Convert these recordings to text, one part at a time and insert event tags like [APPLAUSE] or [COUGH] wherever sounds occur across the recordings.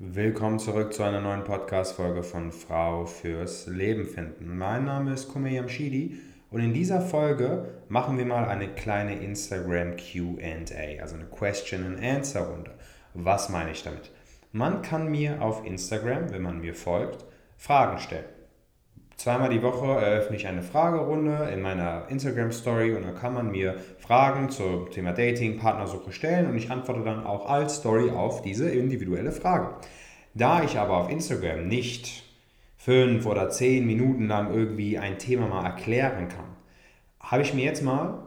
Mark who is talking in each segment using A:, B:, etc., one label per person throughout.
A: Willkommen zurück zu einer neuen Podcast-Folge von Frau fürs Leben finden. Mein Name ist Kume Yamshidi und in dieser Folge machen wir mal eine kleine Instagram QA, also eine Question and Answer Runde. Was meine ich damit? Man kann mir auf Instagram, wenn man mir folgt, Fragen stellen. Zweimal die Woche eröffne ich eine Fragerunde in meiner Instagram Story und dann kann man mir Fragen zum Thema Dating, Partnersuche stellen und ich antworte dann auch als Story auf diese individuelle Frage. Da ich aber auf Instagram nicht fünf oder zehn Minuten lang irgendwie ein Thema mal erklären kann, habe ich mir jetzt mal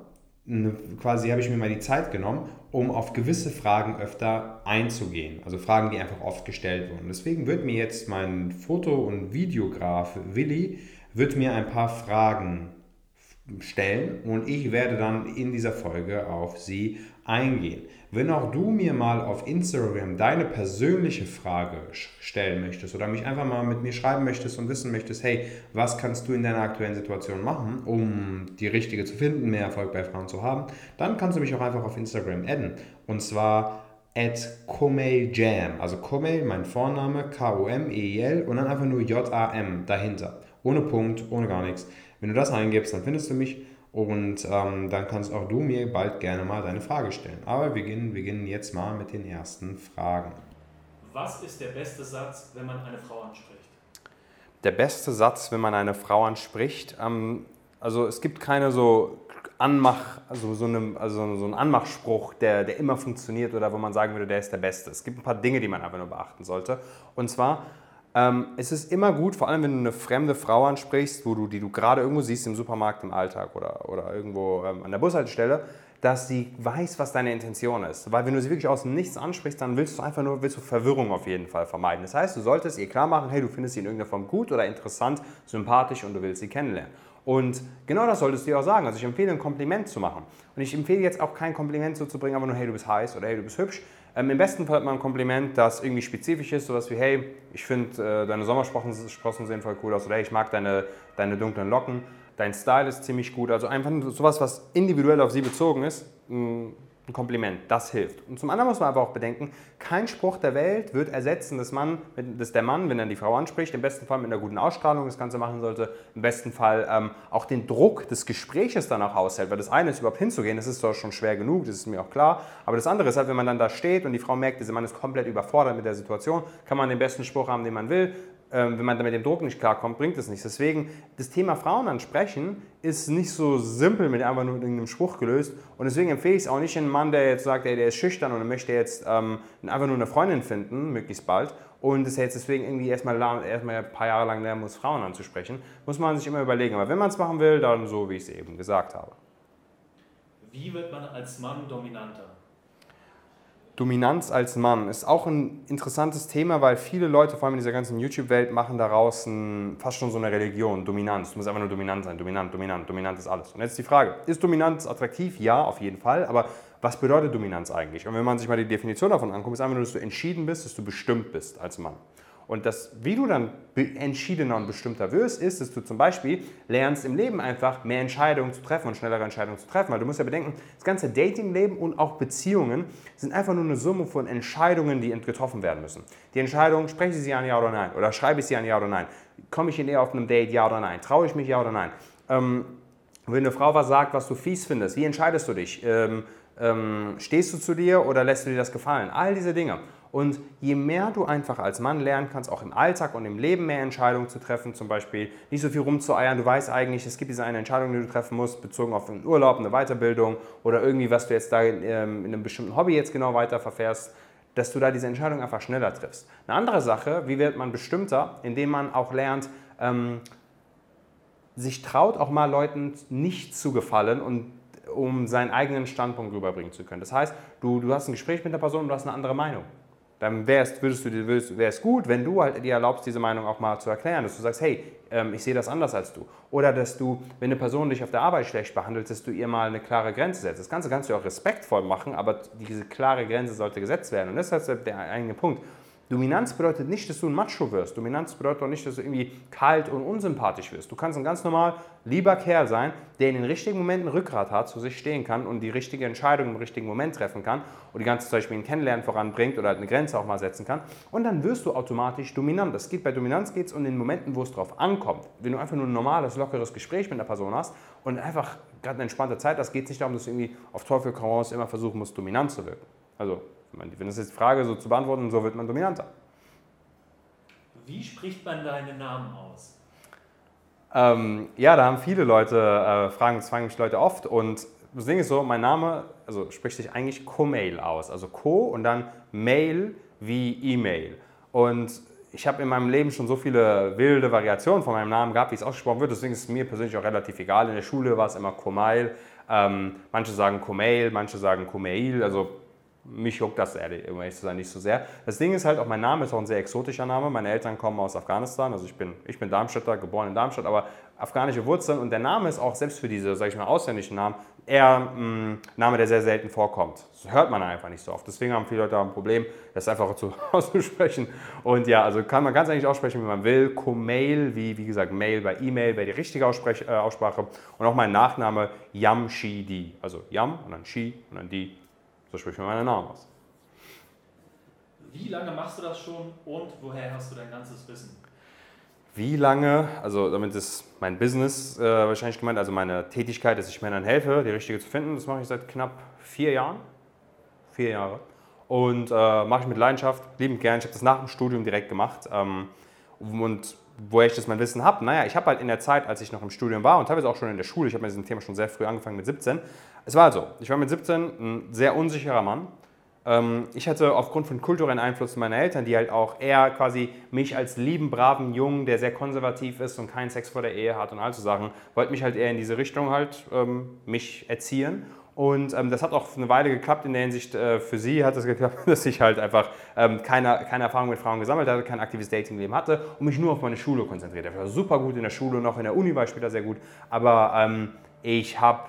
A: quasi habe ich mir mal die Zeit genommen, um auf gewisse Fragen öfter einzugehen. Also Fragen, die einfach oft gestellt wurden. Deswegen wird mir jetzt mein Foto- und Videograf Willi wird mir ein paar Fragen stellen und ich werde dann in dieser Folge auf sie eingehen. Wenn auch du mir mal auf Instagram deine persönliche Frage stellen möchtest oder mich einfach mal mit mir schreiben möchtest und wissen möchtest, hey, was kannst du in deiner aktuellen Situation machen, um die richtige zu finden, mehr Erfolg bei Frauen zu haben, dann kannst du mich auch einfach auf Instagram adden. Und zwar at Jam. Also Komel, mein Vorname, K-O-M-E-I-L und dann einfach nur J-A-M dahinter. Ohne Punkt, ohne gar nichts. Wenn du das eingibst, dann findest du mich und ähm, dann kannst auch du mir bald gerne mal deine Frage stellen. Aber wir beginnen, beginnen jetzt mal mit den ersten Fragen.
B: Was ist der beste Satz, wenn man eine Frau anspricht?
A: Der beste Satz, wenn man eine Frau anspricht, ähm, also es gibt keine so Anmach, also so, eine, also so einen Anmachspruch, der, der immer funktioniert oder wo man sagen würde, der ist der beste. Es gibt ein paar Dinge, die man einfach nur beachten sollte. Und zwar ähm, es ist immer gut, vor allem wenn du eine fremde Frau ansprichst, wo du, die du gerade irgendwo siehst im Supermarkt, im Alltag oder, oder irgendwo ähm, an der Bushaltestelle, dass sie weiß, was deine Intention ist. Weil wenn du sie wirklich aus Nichts ansprichst, dann willst du einfach nur willst du Verwirrung auf jeden Fall vermeiden. Das heißt, du solltest ihr klar machen, hey, du findest sie in irgendeiner Form gut oder interessant, sympathisch und du willst sie kennenlernen. Und genau das solltest du dir auch sagen. Also ich empfehle, ein Kompliment zu machen. Und ich empfehle jetzt auch kein Kompliment so zu bringen, aber nur, hey, du bist heiß oder hey, du bist hübsch. Ähm, Im besten Fall hat man ein Kompliment, das irgendwie spezifisch ist, sowas wie, hey, ich finde, äh, deine Sommersprossen sehen voll cool aus oder hey, ich mag deine, deine dunklen Locken, dein Style ist ziemlich gut. Also einfach sowas, was individuell auf sie bezogen ist, ein Kompliment, das hilft. Und zum anderen muss man aber auch bedenken, kein Spruch der Welt wird ersetzen, dass, man, dass der Mann, wenn er die Frau anspricht, im besten Fall mit einer guten Ausstrahlung das Ganze machen sollte, im besten Fall ähm, auch den Druck des Gespräches danach aushält. Weil das eine ist, überhaupt hinzugehen, das ist zwar schon schwer genug, das ist mir auch klar, aber das andere ist halt, wenn man dann da steht und die Frau merkt, dieser Mann ist komplett überfordert mit der Situation, kann man den besten Spruch haben, den man will, wenn man mit dem Druck nicht klarkommt, bringt es nichts. Deswegen, das Thema Frauen ansprechen ist nicht so simpel mit einfach nur irgendeinem Spruch gelöst. Und deswegen empfehle ich es auch nicht einem Mann, der jetzt sagt, ey, der ist schüchtern und möchte jetzt ähm, einfach nur eine Freundin finden, möglichst bald. Und es jetzt deswegen irgendwie erstmal, erstmal ein paar Jahre lang lernen muss, Frauen anzusprechen. Muss man sich immer überlegen. Aber wenn man es machen will, dann so, wie ich es eben gesagt habe.
B: Wie wird man als Mann dominanter?
A: Dominanz als Mann ist auch ein interessantes Thema, weil viele Leute, vor allem in dieser ganzen YouTube-Welt, machen daraus ein, fast schon so eine Religion, Dominanz. Du musst einfach nur dominant sein, dominant, dominant, dominant ist alles. Und jetzt die Frage, ist Dominanz attraktiv? Ja, auf jeden Fall, aber was bedeutet Dominanz eigentlich? Und wenn man sich mal die Definition davon anguckt, ist einfach nur, dass du entschieden bist, dass du bestimmt bist als Mann. Und das, wie du dann entschiedener und bestimmter wirst, ist, dass du zum Beispiel lernst im Leben einfach mehr Entscheidungen zu treffen und schnellere Entscheidungen zu treffen. Weil du musst ja bedenken, das ganze Datingleben und auch Beziehungen sind einfach nur eine Summe von Entscheidungen, die getroffen werden müssen. Die Entscheidung, spreche ich sie an ja oder nein? Oder schreibe ich sie an ja oder nein? Komme ich in ihr auf einem Date ja oder nein? Traue ich mich ja oder nein? Ähm, wenn eine Frau was sagt, was du fies findest, wie entscheidest du dich? Ähm, ähm, stehst du zu dir oder lässt du dir das gefallen? All diese Dinge. Und je mehr du einfach als Mann lernen kannst, auch im Alltag und im Leben mehr Entscheidungen zu treffen, zum Beispiel nicht so viel rumzueiern, du weißt eigentlich, es gibt diese eine Entscheidung, die du treffen musst, bezogen auf einen Urlaub, eine Weiterbildung oder irgendwie, was du jetzt da ähm, in einem bestimmten Hobby jetzt genau weiter verfährst, dass du da diese Entscheidung einfach schneller triffst. Eine andere Sache, wie wird man bestimmter, indem man auch lernt, ähm, sich traut, auch mal Leuten nicht zu gefallen und um seinen eigenen Standpunkt rüberbringen zu können. Das heißt, du, du hast ein Gespräch mit der Person und du hast eine andere Meinung dann wäre es gut, wenn du halt dir erlaubst, diese Meinung auch mal zu erklären, dass du sagst, hey, ähm, ich sehe das anders als du. Oder dass du, wenn eine Person dich auf der Arbeit schlecht behandelt, dass du ihr mal eine klare Grenze setzt. Das Ganze kannst du auch respektvoll machen, aber diese klare Grenze sollte gesetzt werden. Und das ist halt der eigene Punkt. Dominanz bedeutet nicht, dass du ein Macho wirst. Dominanz bedeutet auch nicht, dass du irgendwie kalt und unsympathisch wirst. Du kannst ein ganz normal lieber Kerl sein, der in den richtigen Momenten Rückgrat hat, zu sich stehen kann und die richtige Entscheidung im richtigen Moment treffen kann und die ganze Beispiel ein Kennenlernen voranbringt oder halt eine Grenze auch mal setzen kann. Und dann wirst du automatisch dominant. Das geht bei Dominanz geht es um den Momenten, wo es drauf ankommt. Wenn du einfach nur ein normales, lockeres Gespräch mit einer Person hast und einfach gerade eine entspannte Zeit hast, geht es nicht darum, dass du irgendwie auf Teufel komm raus immer versuchen musst, dominant zu wirken. Also, wenn das jetzt die Frage so zu beantworten, so wird man dominanter.
B: Wie spricht man deinen Namen aus?
A: Ähm, ja, da haben viele Leute, äh, fragen, das fragen mich Leute oft und das Ding ist so, mein Name also spricht sich eigentlich Co-Mail aus, also Co und dann Mail wie E-Mail. Und ich habe in meinem Leben schon so viele wilde Variationen von meinem Namen gehabt, wie es ausgesprochen wird, deswegen ist es mir persönlich auch relativ egal. In der Schule war es immer Co-Mail, ähm, manche sagen Co-Mail, manche sagen Co-Mail, also mich juckt das ehrlich, um ehrlich zu sein, nicht so sehr. Das Ding ist halt, auch mein Name ist auch ein sehr exotischer Name. Meine Eltern kommen aus Afghanistan, also ich bin, ich bin Darmstädter, geboren in Darmstadt, aber afghanische Wurzeln und der Name ist auch selbst für diese, sag ich mal, ausländischen Namen eher ein Name, der sehr selten vorkommt. Das hört man einfach nicht so oft. Deswegen haben viele Leute ein Problem, das einfach [LAUGHS] zu auszusprechen. Und ja, also kann man ganz eigentlich aussprechen, wie man will. Kumail, wie, wie gesagt, Mail bei E-Mail wäre die richtige äh, Aussprache. Und auch mein Nachname Yamshidi. Also Yam und dann Shi und dann Di so spricht man meinen Namen aus.
B: Wie lange machst du das schon und woher hast du dein ganzes Wissen?
A: Wie lange, also damit ist mein Business äh, wahrscheinlich gemeint, also meine Tätigkeit, dass ich Männern helfe, die richtige zu finden, das mache ich seit knapp vier Jahren. Vier Jahre. Und äh, mache ich mit Leidenschaft, liebend gern. Ich habe das nach dem Studium direkt gemacht. Ähm, und woher ich das mein Wissen habe? Naja, ich habe halt in der Zeit, als ich noch im Studium war und teilweise auch schon in der Schule, ich habe mit diesem Thema schon sehr früh angefangen, mit 17. Es war also, ich war mit 17 ein sehr unsicherer Mann. Ähm, ich hatte aufgrund von kulturellen Einflüssen meiner Eltern, die halt auch eher quasi mich als lieben, braven Jungen, der sehr konservativ ist und keinen Sex vor der Ehe hat und all so Sachen, wollten mich halt eher in diese Richtung halt ähm, mich erziehen. Und ähm, das hat auch eine Weile geklappt in der Hinsicht, äh, für sie hat es geklappt, [LAUGHS] dass ich halt einfach ähm, keine, keine Erfahrung mit Frauen gesammelt hatte, kein aktives Datingleben hatte und mich nur auf meine Schule konzentriert habe. Ich war super gut in der Schule, noch in der Uni war ich später sehr gut, aber ähm, ich habe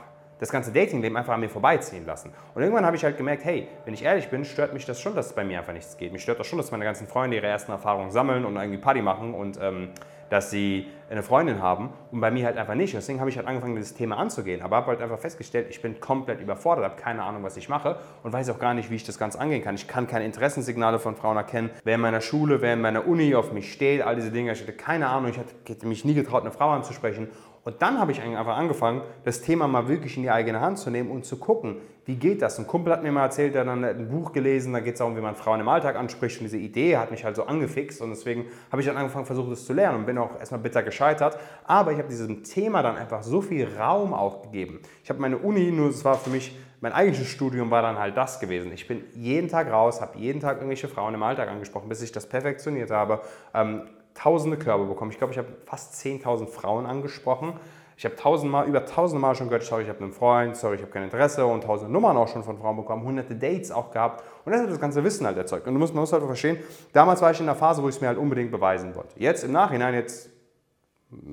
A: das ganze Datingleben einfach an mir vorbeiziehen lassen. Und irgendwann habe ich halt gemerkt, hey, wenn ich ehrlich bin, stört mich das schon, dass bei mir einfach nichts geht. Mich stört das schon, dass meine ganzen Freunde ihre ersten Erfahrungen sammeln und irgendwie Party machen und ähm, dass sie eine Freundin haben und bei mir halt einfach nicht. deswegen habe ich halt angefangen, dieses Thema anzugehen. Aber habe halt einfach festgestellt, ich bin komplett überfordert, habe keine Ahnung, was ich mache und weiß auch gar nicht, wie ich das Ganze angehen kann. Ich kann keine Interessenssignale von Frauen erkennen, wer in meiner Schule, wer in meiner Uni auf mich steht, all diese Dinge. Ich hatte keine Ahnung, ich hätte mich nie getraut, eine Frau anzusprechen. Und dann habe ich einfach angefangen, das Thema mal wirklich in die eigene Hand zu nehmen und zu gucken, wie geht das? Ein Kumpel hat mir mal erzählt, der dann ein Buch gelesen, da geht es darum, wie man Frauen im Alltag anspricht. Und diese Idee hat mich halt so angefixt und deswegen habe ich dann angefangen, versucht, das zu lernen und bin auch erstmal bitter gescheitert. Aber ich habe diesem Thema dann einfach so viel Raum auch gegeben. Ich habe meine Uni, nur es war für mich, mein eigentliches Studium war dann halt das gewesen. Ich bin jeden Tag raus, habe jeden Tag irgendwelche Frauen im Alltag angesprochen, bis ich das perfektioniert habe. Ähm, tausende Körbe bekommen. Ich glaube, ich habe fast 10.000 Frauen angesprochen. Ich habe tausendmal, über tausende Mal schon gehört, sorry, ich habe einen Freund, sorry, ich habe kein Interesse und tausende Nummern auch schon von Frauen bekommen, hunderte Dates auch gehabt und das hat das ganze Wissen halt erzeugt. Und du musst, man muss halt verstehen, damals war ich in der Phase, wo ich es mir halt unbedingt beweisen wollte. Jetzt im Nachhinein, jetzt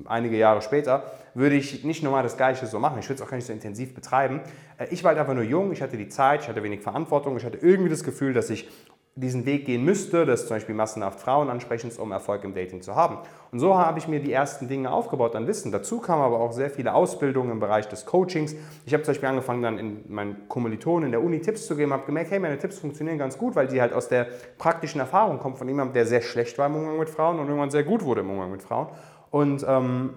A: einige Jahre später, würde ich nicht nochmal das Gleiche so machen. Ich würde es auch gar nicht so intensiv betreiben. Äh, ich war halt einfach nur jung, ich hatte die Zeit, ich hatte wenig Verantwortung, ich hatte irgendwie das Gefühl, dass ich diesen Weg gehen müsste, das zum Beispiel massenhaft Frauen ansprechen, um Erfolg im Dating zu haben. Und so habe ich mir die ersten Dinge aufgebaut an Wissen. Dazu kamen aber auch sehr viele Ausbildungen im Bereich des Coachings. Ich habe zum Beispiel angefangen, dann in meinen Kommilitonen in der Uni Tipps zu geben, habe gemerkt, hey, meine Tipps funktionieren ganz gut, weil die halt aus der praktischen Erfahrung kommen von jemandem, der sehr schlecht war im Umgang mit Frauen und irgendwann sehr gut wurde im Umgang mit Frauen. Und ähm,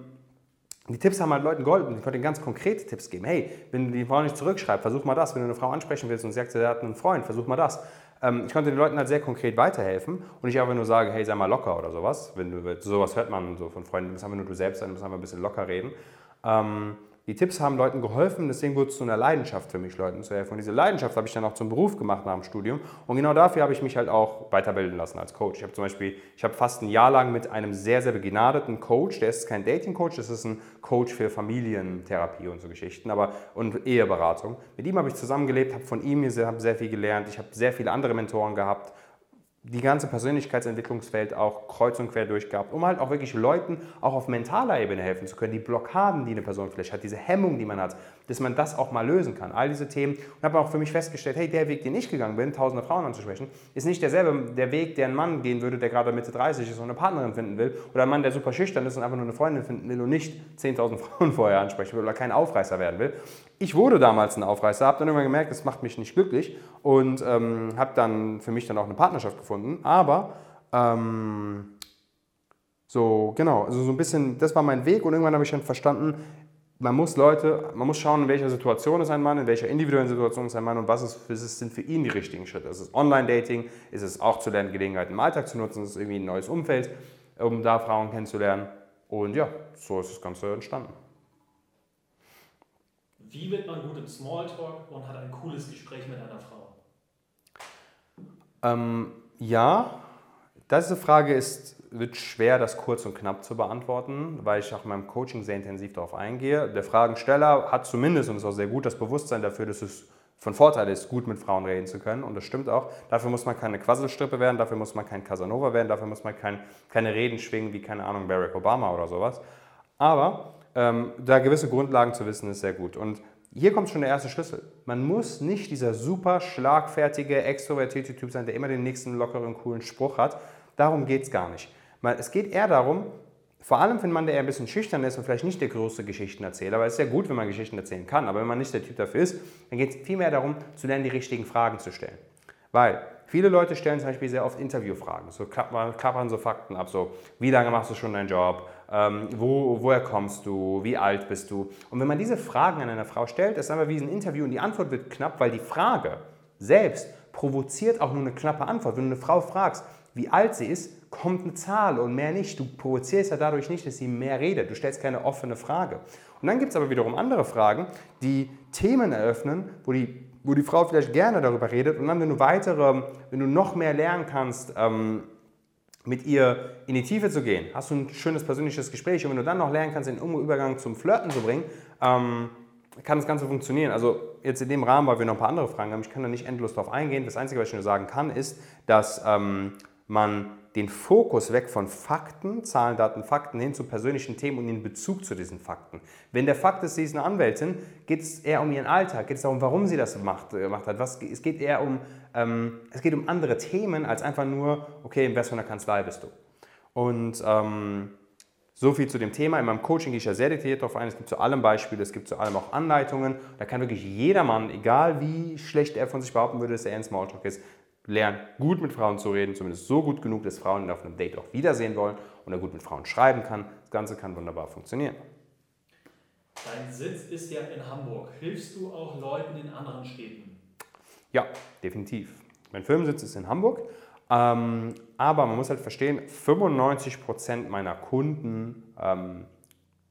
A: die Tipps haben halt Leuten geholfen. Ich konnte ihnen ganz konkrete Tipps geben. Hey, wenn die Frau nicht zurückschreibt, versuch mal das. Wenn du eine Frau ansprechen willst und sie sagt, sie hat einen Freund, versuch mal das. Ähm, ich konnte den Leuten halt sehr konkret weiterhelfen und nicht einfach nur sagen, hey, sei mal locker oder sowas. Wenn du, sowas hört man so von Freunden, du musst einfach nur du selbst sein, du musst einfach ein bisschen locker reden. Die Tipps haben Leuten geholfen, deswegen wurde es zu einer Leidenschaft für mich, Leuten zu helfen. Und diese Leidenschaft habe ich dann auch zum Beruf gemacht nach dem Studium. Und genau dafür habe ich mich halt auch weiterbilden lassen als Coach. Ich habe zum Beispiel, ich habe fast ein Jahr lang mit einem sehr, sehr begnadeten Coach, der ist kein Dating-Coach, das ist ein Coach für Familientherapie und so Geschichten, aber und Eheberatung. Mit ihm habe ich zusammengelebt, habe von ihm sehr, sehr viel gelernt. Ich habe sehr viele andere Mentoren gehabt die ganze Persönlichkeitsentwicklungswelt auch kreuz und quer durchgehabt, um halt auch wirklich Leuten auch auf mentaler Ebene helfen zu können. Die Blockaden, die eine Person vielleicht hat, diese Hemmung, die man hat, dass man das auch mal lösen kann. All diese Themen. Und habe auch für mich festgestellt, hey, der Weg, den ich gegangen bin, tausende Frauen anzusprechen, ist nicht derselbe, der Weg, der ein Mann gehen würde, der gerade Mitte 30 ist und eine Partnerin finden will. Oder ein Mann, der super schüchtern ist und einfach nur eine Freundin finden will und nicht 10.000 [LAUGHS] Frauen vorher ansprechen will oder kein Aufreißer werden will. Ich wurde damals ein Aufreißer, habe dann irgendwann gemerkt, das macht mich nicht glücklich und ähm, habe dann für mich dann auch eine Partnerschaft gefunden. Aber ähm, so, genau, also so ein bisschen, das war mein Weg und irgendwann habe ich dann verstanden, man muss Leute, man muss schauen, in welcher Situation ist ein Mann, in welcher individuellen Situation ist ein Mann und was ist, was sind für ihn die richtigen Schritte. Ist es Online-Dating? Ist es auch zu lernen, Gelegenheiten im Alltag zu nutzen? Ist es irgendwie ein neues Umfeld, um da Frauen kennenzulernen? Und ja, so ist das Ganze entstanden.
B: Wie wird man gut im Smalltalk und hat ein cooles Gespräch mit einer Frau?
A: Ähm, ja, diese Frage ist wird schwer, das kurz und knapp zu beantworten, weil ich auch in meinem Coaching sehr intensiv darauf eingehe. Der Fragensteller hat zumindest, und ist auch sehr gut, das Bewusstsein dafür, dass es von Vorteil ist, gut mit Frauen reden zu können. Und das stimmt auch. Dafür muss man keine Quasselstrippe werden, dafür muss man kein Casanova werden, dafür muss man kein, keine Reden schwingen wie, keine Ahnung, Barack Obama oder sowas. Aber ähm, da gewisse Grundlagen zu wissen, ist sehr gut. Und hier kommt schon der erste Schlüssel. Man muss nicht dieser super schlagfertige, extrovertierte Typ sein, der immer den nächsten lockeren, coolen Spruch hat. Darum geht es gar nicht. Es geht eher darum, vor allem für einen Mann, der eher ein bisschen schüchtern ist und vielleicht nicht der größte Geschichtenerzähler, weil es ist ja gut, wenn man Geschichten erzählen kann, aber wenn man nicht der Typ dafür ist, dann geht es vielmehr darum, zu lernen, die richtigen Fragen zu stellen. Weil viele Leute stellen zum Beispiel sehr oft Interviewfragen, so klappern so Fakten ab, so wie lange machst du schon deinen Job, ähm, wo, woher kommst du, wie alt bist du. Und wenn man diese Fragen an eine Frau stellt, ist es einfach wie ein Interview und die Antwort wird knapp, weil die Frage selbst provoziert auch nur eine knappe Antwort. Wenn du eine Frau fragst, wie alt sie ist, kommt eine Zahl und mehr nicht. Du provozierst ja dadurch nicht, dass sie mehr redet. Du stellst keine offene Frage. Und dann gibt es aber wiederum andere Fragen, die Themen eröffnen, wo die, wo die Frau vielleicht gerne darüber redet. Und dann, wenn du weitere, wenn du noch mehr lernen kannst, ähm, mit ihr in die Tiefe zu gehen, hast du ein schönes persönliches Gespräch. Und wenn du dann noch lernen kannst, den Übergang zum Flirten zu bringen, ähm, kann das Ganze funktionieren. Also jetzt in dem Rahmen, weil wir noch ein paar andere Fragen haben, ich kann da nicht endlos drauf eingehen. Das Einzige, was ich nur sagen kann, ist, dass ähm, man den Fokus weg von Fakten, Zahlen, Daten, Fakten hin zu persönlichen Themen und den Bezug zu diesen Fakten. Wenn der Fakt ist, sie ist eine Anwältin, geht es eher um ihren Alltag, geht es darum, warum sie das gemacht, äh, gemacht hat. Was, es geht eher um, ähm, es geht um andere Themen als einfach nur, okay, in was für Kanzlei bist du. Und ähm, so viel zu dem Thema. In meinem Coaching gehe ich ja sehr detailliert darauf ein. Es gibt zu allem Beispiele, es gibt zu allem auch Anleitungen. Da kann wirklich jedermann, egal wie schlecht er von sich behaupten würde, dass er ein Smalltalk ist, lernen, gut mit Frauen zu reden, zumindest so gut genug, dass Frauen ihn auf einem Date auch wiedersehen wollen und er gut mit Frauen schreiben kann. Das Ganze kann wunderbar funktionieren.
B: Dein Sitz ist ja in Hamburg. Hilfst du auch Leuten in anderen Städten?
A: Ja, definitiv. Mein Firmensitz ist in Hamburg, ähm, aber man muss halt verstehen, 95% meiner Kunden ähm,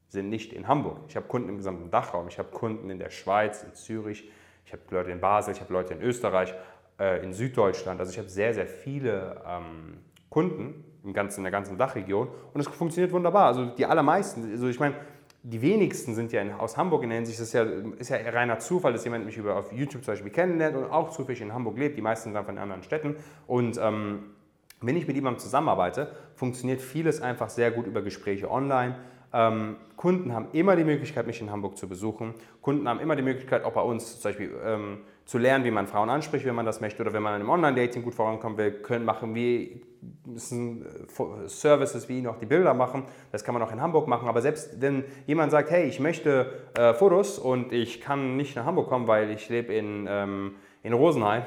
A: sind nicht in Hamburg. Ich habe Kunden im gesamten Dachraum, ich habe Kunden in der Schweiz, in Zürich, ich habe Leute in Basel, ich habe Leute in Österreich äh, in Süddeutschland. Also ich habe sehr, sehr viele ähm, Kunden im ganzen, in der ganzen Dachregion und es funktioniert wunderbar. Also die allermeisten, also ich meine, die wenigsten sind ja in, aus Hamburg in der Hinsicht, das ist ja, ist ja reiner Zufall, dass jemand mich über, auf YouTube zum Beispiel kennenlernt und auch zufällig in Hamburg lebt. Die meisten sind einfach in anderen Städten. Und ähm, wenn ich mit jemandem zusammenarbeite, funktioniert vieles einfach sehr gut über Gespräche online. Ähm, Kunden haben immer die Möglichkeit, mich in Hamburg zu besuchen. Kunden haben immer die Möglichkeit, auch bei uns zum Beispiel ähm, zu lernen, wie man Frauen anspricht, wenn man das möchte, oder wenn man im Online-Dating gut vorankommen will, können machen müssen äh, Services wie noch die Bilder machen. Das kann man auch in Hamburg machen. Aber selbst wenn jemand sagt, hey, ich möchte äh, Fotos und ich kann nicht nach Hamburg kommen, weil ich lebe in, ähm, in Rosenheim,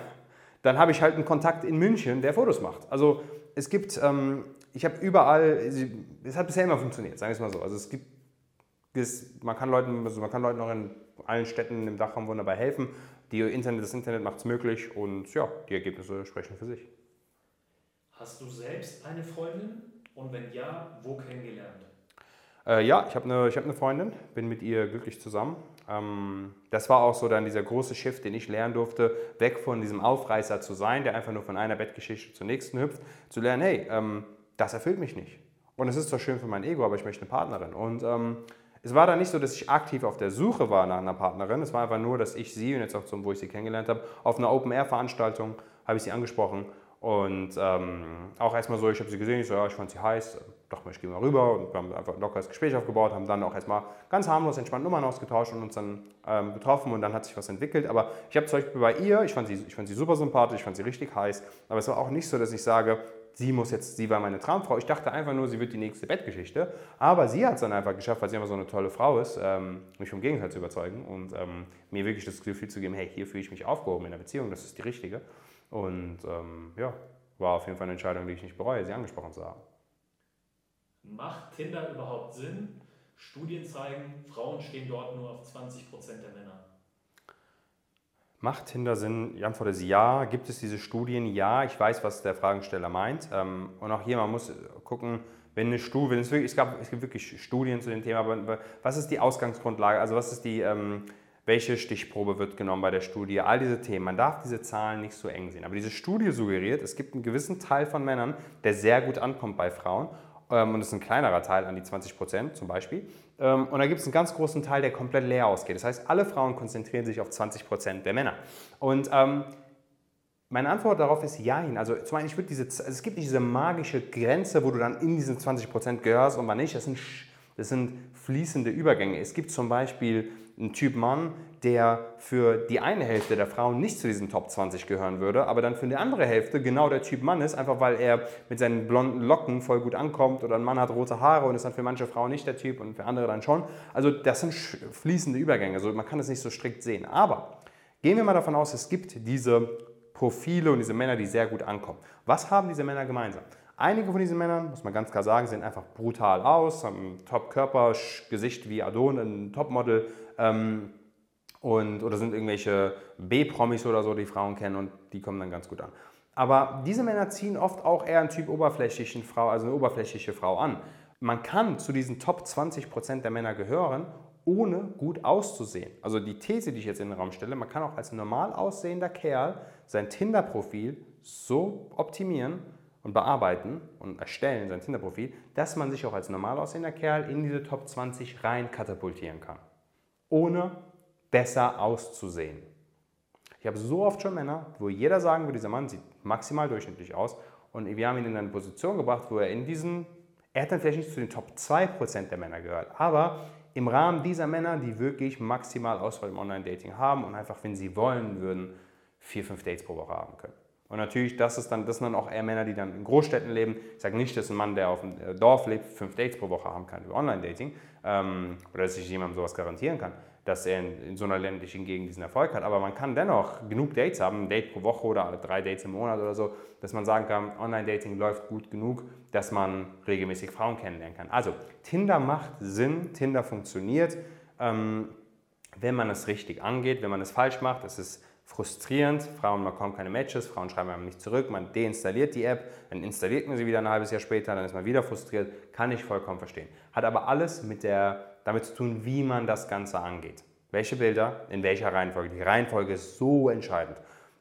A: dann habe ich halt einen Kontakt in München, der Fotos macht. Also es gibt, ähm, ich habe überall, es hat bisher immer funktioniert, sagen wir es mal so. Also es gibt, es, man, kann Leuten, also man kann Leuten auch in allen Städten im Dachraum wunderbar helfen. Die Internet, das Internet macht es möglich und ja, die Ergebnisse sprechen für sich.
B: Hast du selbst eine Freundin? Und wenn ja, wo kennengelernt?
A: Äh, ja, ich habe eine, hab eine Freundin, bin mit ihr glücklich zusammen. Ähm, das war auch so dann dieser große Shift, den ich lernen durfte, weg von diesem Aufreißer zu sein, der einfach nur von einer Bettgeschichte zur nächsten hüpft, zu lernen, hey, ähm, das erfüllt mich nicht. Und es ist zwar schön für mein Ego, aber ich möchte eine Partnerin. Und ähm, es war dann nicht so, dass ich aktiv auf der Suche war nach einer Partnerin. Es war einfach nur, dass ich sie und jetzt auch zum, wo ich sie kennengelernt habe, auf einer Open-Air-Veranstaltung habe ich sie angesprochen Und ähm, auch erstmal so, ich habe sie gesehen, ich so, ja, ich fand sie heiß, dachte mir, ich gehe mal rüber und wir haben einfach ein lockeres Gespräch aufgebaut, haben dann auch erstmal ganz harmlos, entspannt Nummern ausgetauscht und uns dann ähm, getroffen und dann hat sich was entwickelt. Aber ich habe zum Beispiel bei ihr, ich fand, sie, ich fand sie super sympathisch, ich fand sie richtig heiß, aber es war auch nicht so, dass ich sage, sie muss jetzt, sie war meine Traumfrau. Ich dachte einfach nur, sie wird die nächste Bettgeschichte. Aber sie hat es dann einfach geschafft, weil sie einfach so eine tolle Frau ist, ähm, mich vom Gegenteil zu überzeugen und ähm, mir wirklich das Gefühl zu geben, hey, hier fühle ich mich aufgehoben in der Beziehung, das ist die richtige. Und ähm, ja, war auf jeden Fall eine Entscheidung, die ich nicht bereue, sie angesprochen zu haben.
B: Macht Tinder überhaupt Sinn? Studien zeigen, Frauen stehen dort nur auf 20% der Männer.
A: Macht Tinder Sinn? Die Antwort ist ja. Gibt es diese Studien? Ja. Ich weiß, was der Fragensteller meint. Ähm, und auch hier, man muss gucken, wenn eine Studie, wenn es, wirklich, es, gab, es gibt wirklich Studien zu dem Thema, aber was ist die Ausgangsgrundlage? Also was ist die, ähm, welche Stichprobe wird genommen bei der Studie? All diese Themen. Man darf diese Zahlen nicht so eng sehen. Aber diese Studie suggeriert, es gibt einen gewissen Teil von Männern, der sehr gut ankommt bei Frauen ähm, und das ist ein kleinerer Teil an die 20 Prozent zum Beispiel. Ähm, und da gibt es einen ganz großen Teil, der komplett leer ausgeht. Das heißt, alle Frauen konzentrieren sich auf 20 Prozent der Männer. Und ähm, meine Antwort darauf ist Jein. Also zum einen, ich würde diese, also es gibt nicht diese magische Grenze, wo du dann in diesen 20 Prozent gehörst und wann nicht. Das sind, das sind fließende Übergänge. Es gibt zum Beispiel einen Typ Mann, der für die eine Hälfte der Frauen nicht zu diesen Top 20 gehören würde, aber dann für die andere Hälfte genau der Typ Mann ist, einfach weil er mit seinen blonden Locken voll gut ankommt oder ein Mann hat rote Haare und ist dann für manche Frauen nicht der Typ und für andere dann schon. Also das sind fließende Übergänge, also man kann es nicht so strikt sehen. Aber gehen wir mal davon aus, es gibt diese Profile und diese Männer, die sehr gut ankommen. Was haben diese Männer gemeinsam? Einige von diesen Männern, muss man ganz klar sagen, sehen einfach brutal aus, haben Top-Körper, Gesicht wie Adon, ein Topmodel, ähm, und, oder sind irgendwelche B-Promis oder so, die Frauen kennen und die kommen dann ganz gut an. Aber diese Männer ziehen oft auch eher einen Typ oberflächlichen Frau, also eine oberflächliche Frau an. Man kann zu diesen Top 20% der Männer gehören, ohne gut auszusehen. Also die These, die ich jetzt in den Raum stelle, man kann auch als normal aussehender Kerl sein Tinder-Profil so optimieren und bearbeiten und erstellen, sein Tinder-Profil, dass man sich auch als normal aussehender Kerl in diese Top 20 rein katapultieren kann. Ohne besser auszusehen. Ich habe so oft schon Männer, wo jeder sagen würde, dieser Mann sieht maximal durchschnittlich aus. Und wir haben ihn in eine Position gebracht, wo er in diesen, er hat dann vielleicht nicht zu den Top 2% der Männer gehört, aber im Rahmen dieser Männer, die wirklich maximal Auswahl im Online-Dating haben und einfach, wenn sie wollen würden, vier, fünf Dates pro Woche haben können. Und natürlich, das, ist dann, das sind dann auch eher Männer, die dann in Großstädten leben. Ich sage nicht, dass ein Mann, der auf dem äh, Dorf lebt, fünf Dates pro Woche haben kann über Online-Dating ähm, oder dass ich jemandem sowas garantieren kann dass er in, in, so einer ländlichen Gegend diesen Erfolg hat. Aber man kann dennoch genug Dates haben, ein Date pro Woche oder drei Dates im Monat oder so, dass man sagen kann, Online-Dating läuft gut genug, dass man regelmäßig Frauen kennenlernen kann. Also Tinder macht Sinn, Tinder funktioniert, ähm, wenn man es richtig angeht. Wenn man es falsch macht, ist es frustrierend. Frauen bekommen keine Matches, Frauen schreiben einem nicht zurück, man deinstalliert die App, dann installiert man sie wieder ein halbes Jahr später, dann ist man wieder frustriert. Kann ich vollkommen verstehen. Hat aber alles mit der damit zu tun, wie man das Ganze angeht. Welche Bilder, in welcher Reihenfolge. Die Reihenfolge ist so entscheidend.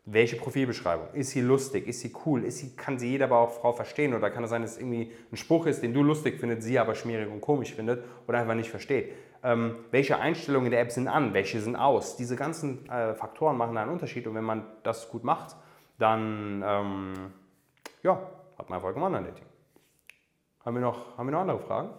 A: Welche Profilbeschreibung? Ist sie lustig? Ist sie cool? Ist sie, kann sie jede aber auch Frau verstehen? Oder kann es sein, dass es irgendwie ein Spruch ist, den du lustig findest, sie aber schmierig und komisch findet oder einfach nicht versteht? Ähm, welche Einstellungen der App sind an? Welche sind aus? Diese ganzen äh, Faktoren machen einen Unterschied. Und wenn man das gut macht, dann ähm, ja, hat man Erfolg im Online-Dating. Haben wir, noch, haben wir noch andere Fragen?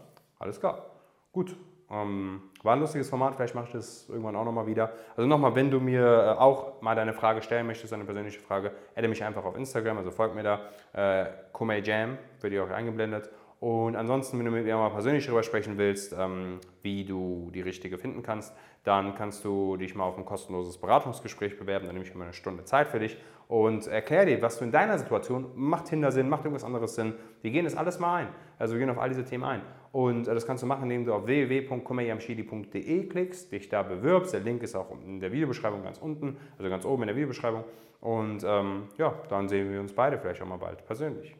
A: Alles klar. Gut, ähm, war ein lustiges Format, vielleicht mache ich das irgendwann auch nochmal wieder. Also nochmal, wenn du mir äh, auch mal deine Frage stellen möchtest, eine persönliche Frage, adde mich einfach auf Instagram, also folgt mir da, äh, Kumei Jam, wird dir auch eingeblendet. Und ansonsten, wenn du mit mir mal persönlich darüber sprechen willst, ähm, wie du die richtige finden kannst, dann kannst du dich mal auf ein kostenloses Beratungsgespräch bewerben. Dann nehme ich immer eine Stunde Zeit für dich und erkläre dir, was du in deiner Situation macht Tinder Sinn, macht irgendwas anderes Sinn. Wir gehen das alles mal ein. Also wir gehen auf all diese Themen ein. Und äh, das kannst du machen, indem du auf www.kumeyamshidi.de klickst, dich da bewirbst. Der Link ist auch in der Videobeschreibung ganz unten, also ganz oben in der Videobeschreibung. Und ähm, ja, dann sehen wir uns beide vielleicht auch mal bald persönlich.